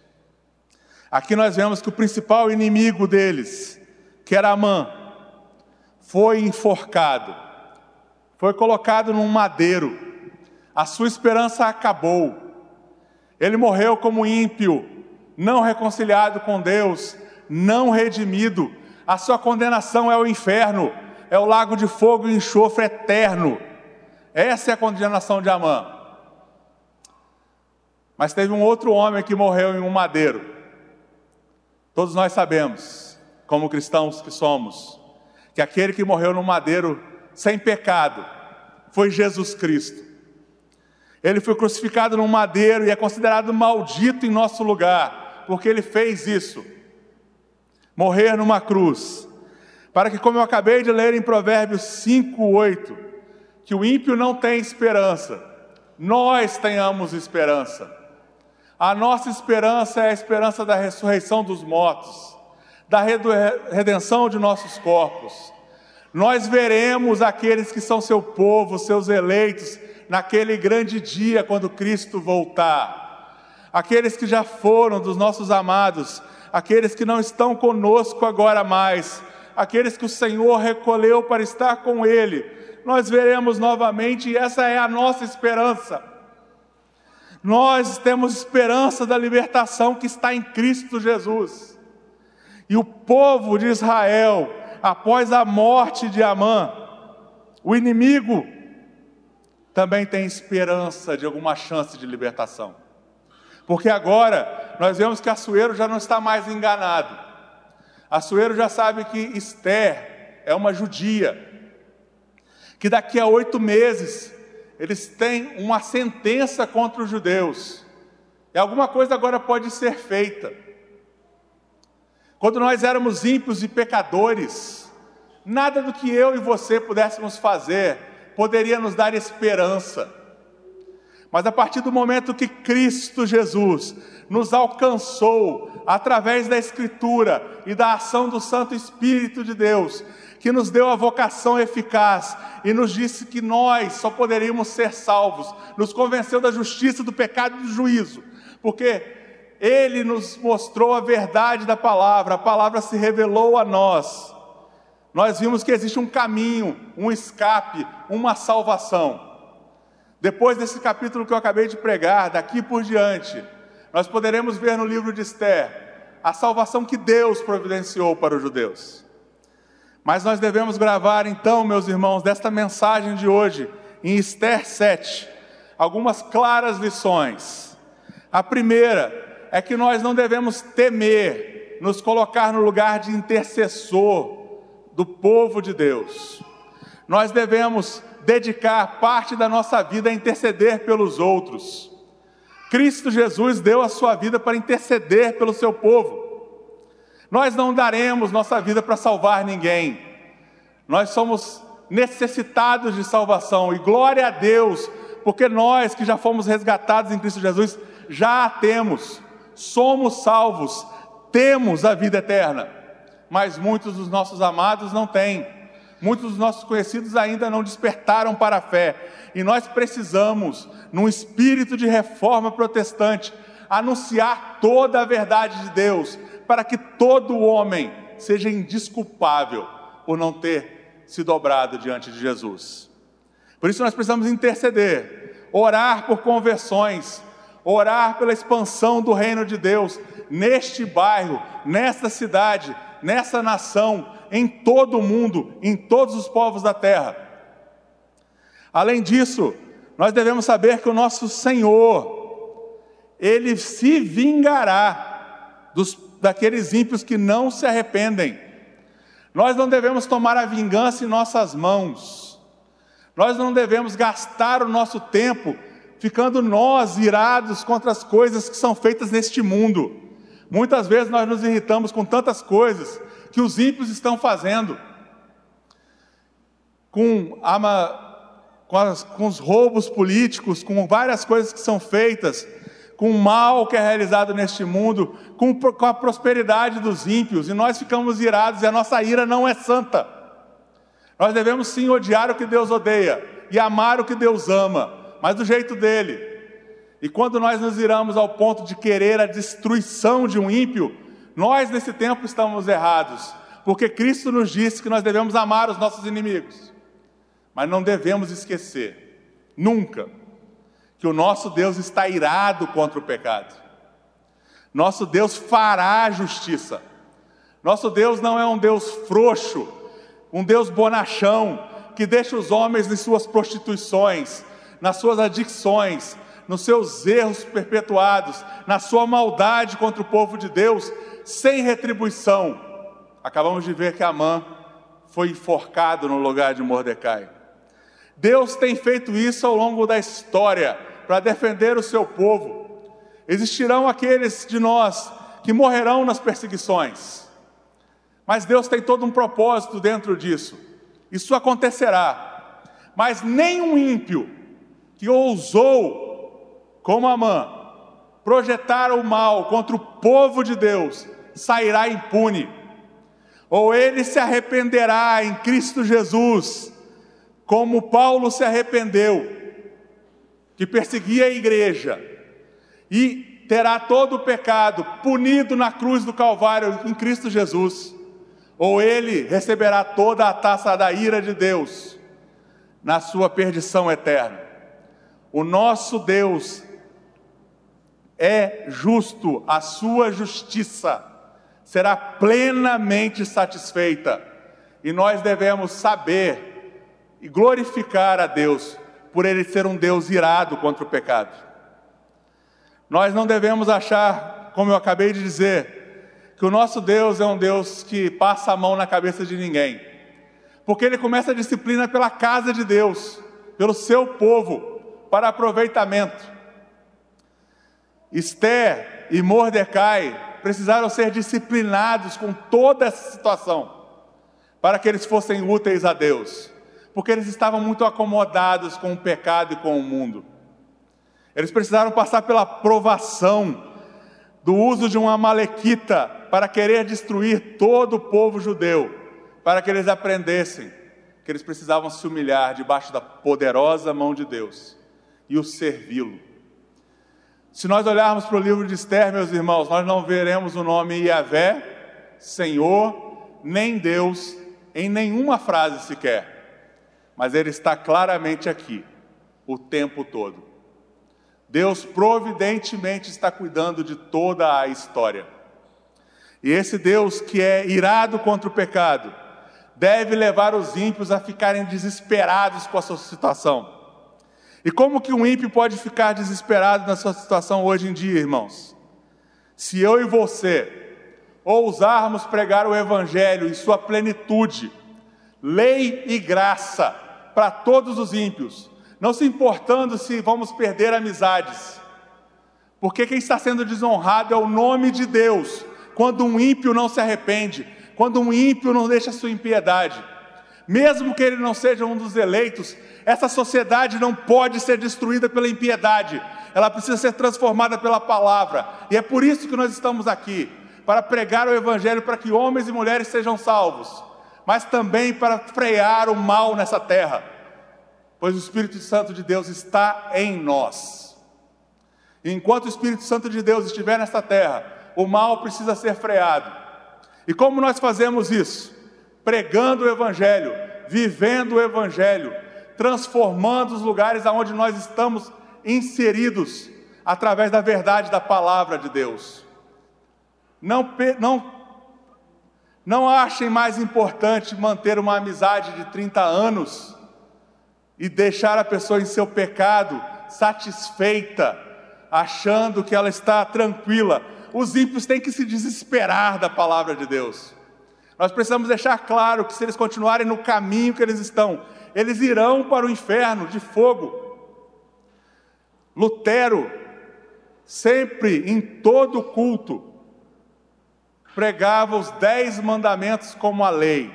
Aqui nós vemos que o principal inimigo deles, que era Amã, foi enforcado, foi colocado num madeiro, a sua esperança acabou. Ele morreu como ímpio, não reconciliado com Deus, não redimido. A sua condenação é o inferno, é o lago de fogo e enxofre eterno. Essa é a condenação de Amã. Mas teve um outro homem que morreu em um madeiro. Todos nós sabemos, como cristãos que somos, que aquele que morreu no madeiro sem pecado foi Jesus Cristo. Ele foi crucificado no madeiro e é considerado maldito em nosso lugar, porque ele fez isso morrer numa cruz, para que, como eu acabei de ler em Provérbios 5, 8, que o ímpio não tem esperança, nós tenhamos esperança. A nossa esperança é a esperança da ressurreição dos mortos, da redenção de nossos corpos. Nós veremos aqueles que são seu povo, seus eleitos, naquele grande dia quando Cristo voltar. Aqueles que já foram dos nossos amados, aqueles que não estão conosco agora mais, aqueles que o Senhor recolheu para estar com Ele, nós veremos novamente e essa é a nossa esperança. Nós temos esperança da libertação que está em Cristo Jesus. E o povo de Israel, após a morte de Amã, o inimigo também tem esperança de alguma chance de libertação. Porque agora nós vemos que Assuero já não está mais enganado. Assuero já sabe que Esther é uma judia, que daqui a oito meses eles têm uma sentença contra os judeus. E alguma coisa agora pode ser feita. Quando nós éramos ímpios e pecadores, nada do que eu e você pudéssemos fazer poderia nos dar esperança. Mas a partir do momento que Cristo Jesus nos alcançou através da Escritura e da ação do Santo Espírito de Deus, que nos deu a vocação eficaz e nos disse que nós só poderíamos ser salvos, nos convenceu da justiça, do pecado e do juízo, porque Ele nos mostrou a verdade da palavra, a palavra se revelou a nós. Nós vimos que existe um caminho, um escape, uma salvação. Depois desse capítulo que eu acabei de pregar, daqui por diante, nós poderemos ver no livro de Esther a salvação que Deus providenciou para os judeus. Mas nós devemos gravar então, meus irmãos, desta mensagem de hoje, em Esther 7, algumas claras lições. A primeira é que nós não devemos temer nos colocar no lugar de intercessor do povo de Deus. Nós devemos dedicar parte da nossa vida a interceder pelos outros. Cristo Jesus deu a sua vida para interceder pelo seu povo. Nós não daremos nossa vida para salvar ninguém. Nós somos necessitados de salvação e glória a Deus, porque nós que já fomos resgatados em Cristo Jesus, já a temos, somos salvos, temos a vida eterna. Mas muitos dos nossos amados não têm. Muitos dos nossos conhecidos ainda não despertaram para a fé. E nós precisamos, num espírito de reforma protestante, anunciar toda a verdade de Deus, para que todo homem seja indisculpável por não ter se dobrado diante de Jesus. Por isso nós precisamos interceder, orar por conversões, orar pela expansão do reino de Deus neste bairro, nesta cidade, nessa nação, em todo o mundo, em todos os povos da terra. Além disso, nós devemos saber que o nosso Senhor, Ele se vingará dos, daqueles ímpios que não se arrependem. Nós não devemos tomar a vingança em nossas mãos. Nós não devemos gastar o nosso tempo ficando nós irados contra as coisas que são feitas neste mundo. Muitas vezes nós nos irritamos com tantas coisas que os ímpios estão fazendo, com, a, com, as, com os roubos políticos, com várias coisas que são feitas, com o mal que é realizado neste mundo, com, com a prosperidade dos ímpios, e nós ficamos irados e a nossa ira não é santa. Nós devemos sim odiar o que Deus odeia e amar o que Deus ama, mas do jeito dele. E quando nós nos iramos ao ponto de querer a destruição de um ímpio, nós, nesse tempo, estamos errados, porque Cristo nos disse que nós devemos amar os nossos inimigos, mas não devemos esquecer, nunca, que o nosso Deus está irado contra o pecado. Nosso Deus fará justiça. Nosso Deus não é um Deus frouxo, um Deus bonachão, que deixa os homens em suas prostituições, nas suas adicções, nos seus erros perpetuados, na sua maldade contra o povo de Deus, sem retribuição. Acabamos de ver que Amã foi enforcado no lugar de Mordecai. Deus tem feito isso ao longo da história para defender o seu povo. Existirão aqueles de nós que morrerão nas perseguições, mas Deus tem todo um propósito dentro disso. Isso acontecerá, mas nenhum ímpio que ousou, como Amã, projetar o mal contra o povo de Deus, sairá impune. Ou ele se arrependerá em Cristo Jesus, como Paulo se arrependeu, que perseguia a igreja, e terá todo o pecado punido na cruz do Calvário em Cristo Jesus. Ou ele receberá toda a taça da ira de Deus na sua perdição eterna. O nosso Deus é justo, a sua justiça será plenamente satisfeita. E nós devemos saber e glorificar a Deus por Ele ser um Deus irado contra o pecado. Nós não devemos achar, como eu acabei de dizer, que o nosso Deus é um Deus que passa a mão na cabeça de ninguém, porque Ele começa a disciplina pela casa de Deus, pelo seu povo, para aproveitamento. Esther e Mordecai precisaram ser disciplinados com toda essa situação, para que eles fossem úteis a Deus, porque eles estavam muito acomodados com o pecado e com o mundo. Eles precisaram passar pela provação do uso de uma malequita para querer destruir todo o povo judeu, para que eles aprendessem que eles precisavam se humilhar debaixo da poderosa mão de Deus e o servi-lo. Se nós olharmos para o livro de Esther, meus irmãos, nós não veremos o nome Yahvé, Senhor, nem Deus, em nenhuma frase sequer. Mas ele está claramente aqui, o tempo todo. Deus providentemente está cuidando de toda a história. E esse Deus que é irado contra o pecado, deve levar os ímpios a ficarem desesperados com a sua situação. E como que um ímpio pode ficar desesperado na sua situação hoje em dia, irmãos? Se eu e você ousarmos pregar o Evangelho em sua plenitude, lei e graça, para todos os ímpios, não se importando se vamos perder amizades. Porque quem está sendo desonrado é o nome de Deus, quando um ímpio não se arrepende, quando um ímpio não deixa sua impiedade. Mesmo que ele não seja um dos eleitos, essa sociedade não pode ser destruída pela impiedade, ela precisa ser transformada pela palavra, e é por isso que nós estamos aqui para pregar o Evangelho para que homens e mulheres sejam salvos, mas também para frear o mal nessa terra, pois o Espírito Santo de Deus está em nós. E enquanto o Espírito Santo de Deus estiver nessa terra, o mal precisa ser freado. E como nós fazemos isso? Pregando o Evangelho, vivendo o Evangelho, transformando os lugares aonde nós estamos inseridos através da verdade da palavra de Deus. Não, não, não achem mais importante manter uma amizade de 30 anos e deixar a pessoa em seu pecado, satisfeita, achando que ela está tranquila. Os ímpios têm que se desesperar da palavra de Deus. Nós precisamos deixar claro que se eles continuarem no caminho que eles estão, eles irão para o inferno de fogo. Lutero, sempre em todo culto, pregava os dez mandamentos como a lei,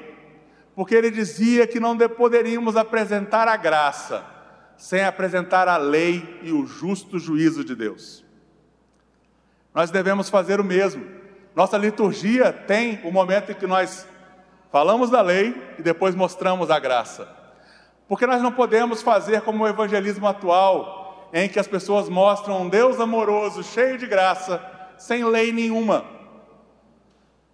porque ele dizia que não poderíamos apresentar a graça sem apresentar a lei e o justo juízo de Deus. Nós devemos fazer o mesmo. Nossa liturgia tem o momento em que nós falamos da lei e depois mostramos a graça. Porque nós não podemos fazer como o evangelismo atual, em que as pessoas mostram um Deus amoroso, cheio de graça, sem lei nenhuma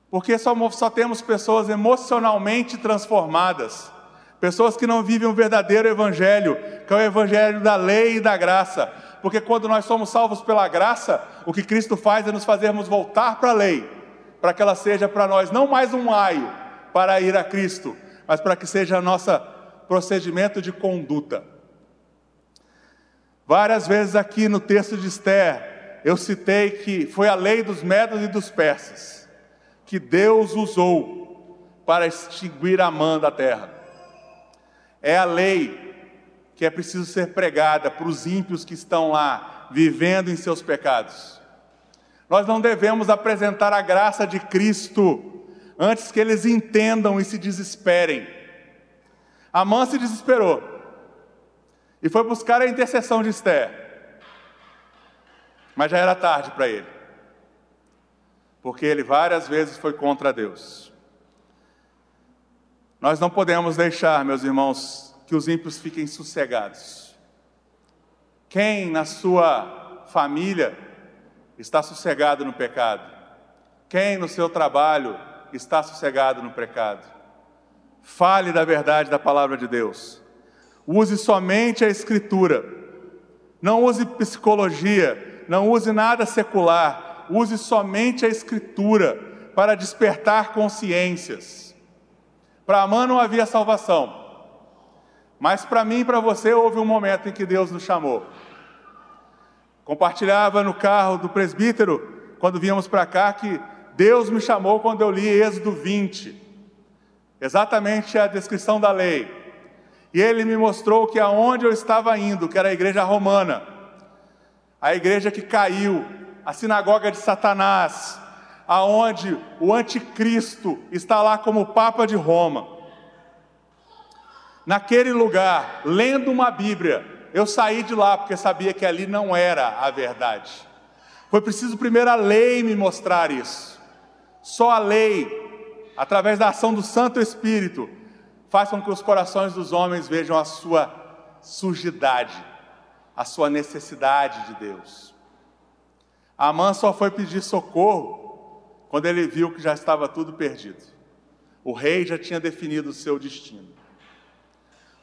porque só, só temos pessoas emocionalmente transformadas, pessoas que não vivem um verdadeiro evangelho, que é o evangelho da lei e da graça. Porque quando nós somos salvos pela graça, o que Cristo faz é nos fazermos voltar para a lei, para que ela seja para nós não mais um aio para ir a Cristo, mas para que seja nosso procedimento de conduta. Várias vezes aqui no texto de Esther, eu citei que foi a lei dos medos e dos persas que Deus usou para extinguir a mão da terra. É a lei que é preciso ser pregada para os ímpios que estão lá, vivendo em seus pecados. Nós não devemos apresentar a graça de Cristo antes que eles entendam e se desesperem. Amã se desesperou e foi buscar a intercessão de Esther, mas já era tarde para ele porque ele várias vezes foi contra Deus. Nós não podemos deixar, meus irmãos, que os ímpios fiquem sossegados. Quem na sua família está sossegado no pecado? Quem no seu trabalho está sossegado no pecado? Fale da verdade da palavra de Deus. Use somente a Escritura. Não use psicologia, não use nada secular use somente a Escritura para despertar consciências. Para Amã não havia salvação, mas para mim e para você houve um momento em que Deus nos chamou. Compartilhava no carro do presbítero, quando víamos para cá, que Deus me chamou quando eu li Êxodo 20, exatamente a descrição da lei. E ele me mostrou que aonde eu estava indo, que era a igreja romana, a igreja que caiu, a sinagoga de Satanás, aonde o anticristo está lá como papa de Roma. Naquele lugar, lendo uma Bíblia, eu saí de lá porque sabia que ali não era a verdade. Foi preciso primeiro a lei me mostrar isso. Só a lei, através da ação do Santo Espírito, faz com que os corações dos homens vejam a sua sujidade, a sua necessidade de Deus. Amã só foi pedir socorro quando ele viu que já estava tudo perdido. O rei já tinha definido o seu destino.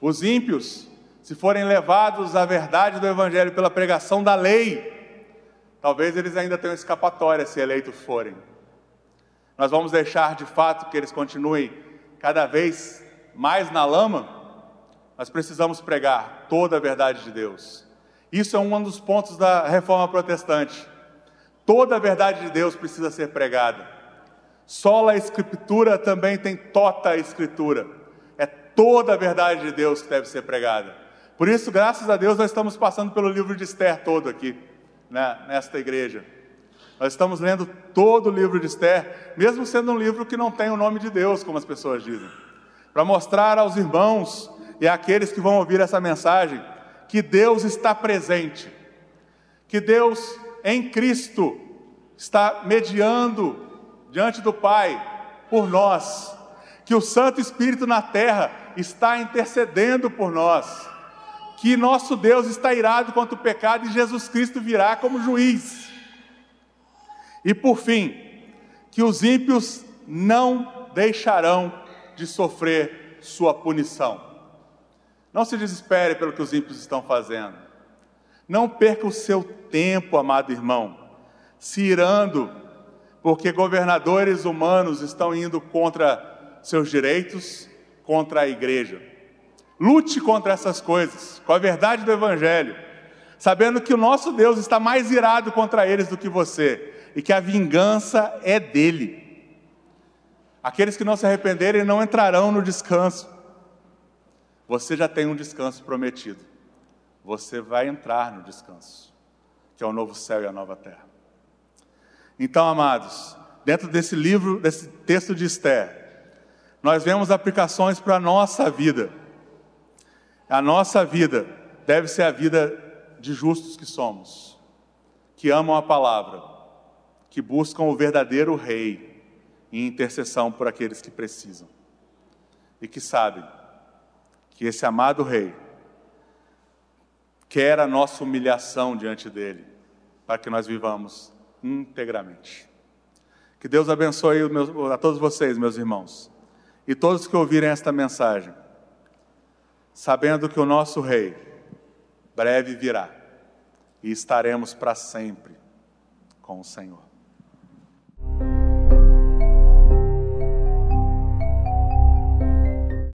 Os ímpios, se forem levados à verdade do Evangelho pela pregação da lei, talvez eles ainda tenham escapatória se eleitos forem. Nós vamos deixar de fato que eles continuem cada vez mais na lama? Nós precisamos pregar toda a verdade de Deus. Isso é um dos pontos da reforma protestante. Toda a verdade de Deus precisa ser pregada. Sola a Escritura também tem tota a Escritura. É toda a verdade de Deus que deve ser pregada. Por isso, graças a Deus, nós estamos passando pelo livro de Esther todo aqui, né, nesta igreja. Nós estamos lendo todo o livro de Esther, mesmo sendo um livro que não tem o nome de Deus, como as pessoas dizem, para mostrar aos irmãos e àqueles que vão ouvir essa mensagem que Deus está presente, que Deus em Cristo está mediando diante do Pai por nós, que o Santo Espírito na terra está intercedendo por nós, que nosso Deus está irado contra o pecado e Jesus Cristo virá como juiz. E por fim, que os ímpios não deixarão de sofrer sua punição. Não se desespere pelo que os ímpios estão fazendo. Não perca o seu tempo, amado irmão, se irando, porque governadores humanos estão indo contra seus direitos, contra a igreja. Lute contra essas coisas, com a verdade do Evangelho, sabendo que o nosso Deus está mais irado contra eles do que você e que a vingança é dele. Aqueles que não se arrependerem não entrarão no descanso. Você já tem um descanso prometido. Você vai entrar no descanso, que é o novo céu e a nova terra. Então, amados, dentro desse livro, desse texto de Esther, nós vemos aplicações para a nossa vida. A nossa vida deve ser a vida de justos que somos, que amam a palavra, que buscam o verdadeiro Rei em intercessão por aqueles que precisam e que sabem que esse amado Rei quer a nossa humilhação diante dele, para que nós vivamos integramente. Que Deus abençoe a todos vocês, meus irmãos, e todos que ouvirem esta mensagem, sabendo que o nosso Rei breve virá e estaremos para sempre com o Senhor.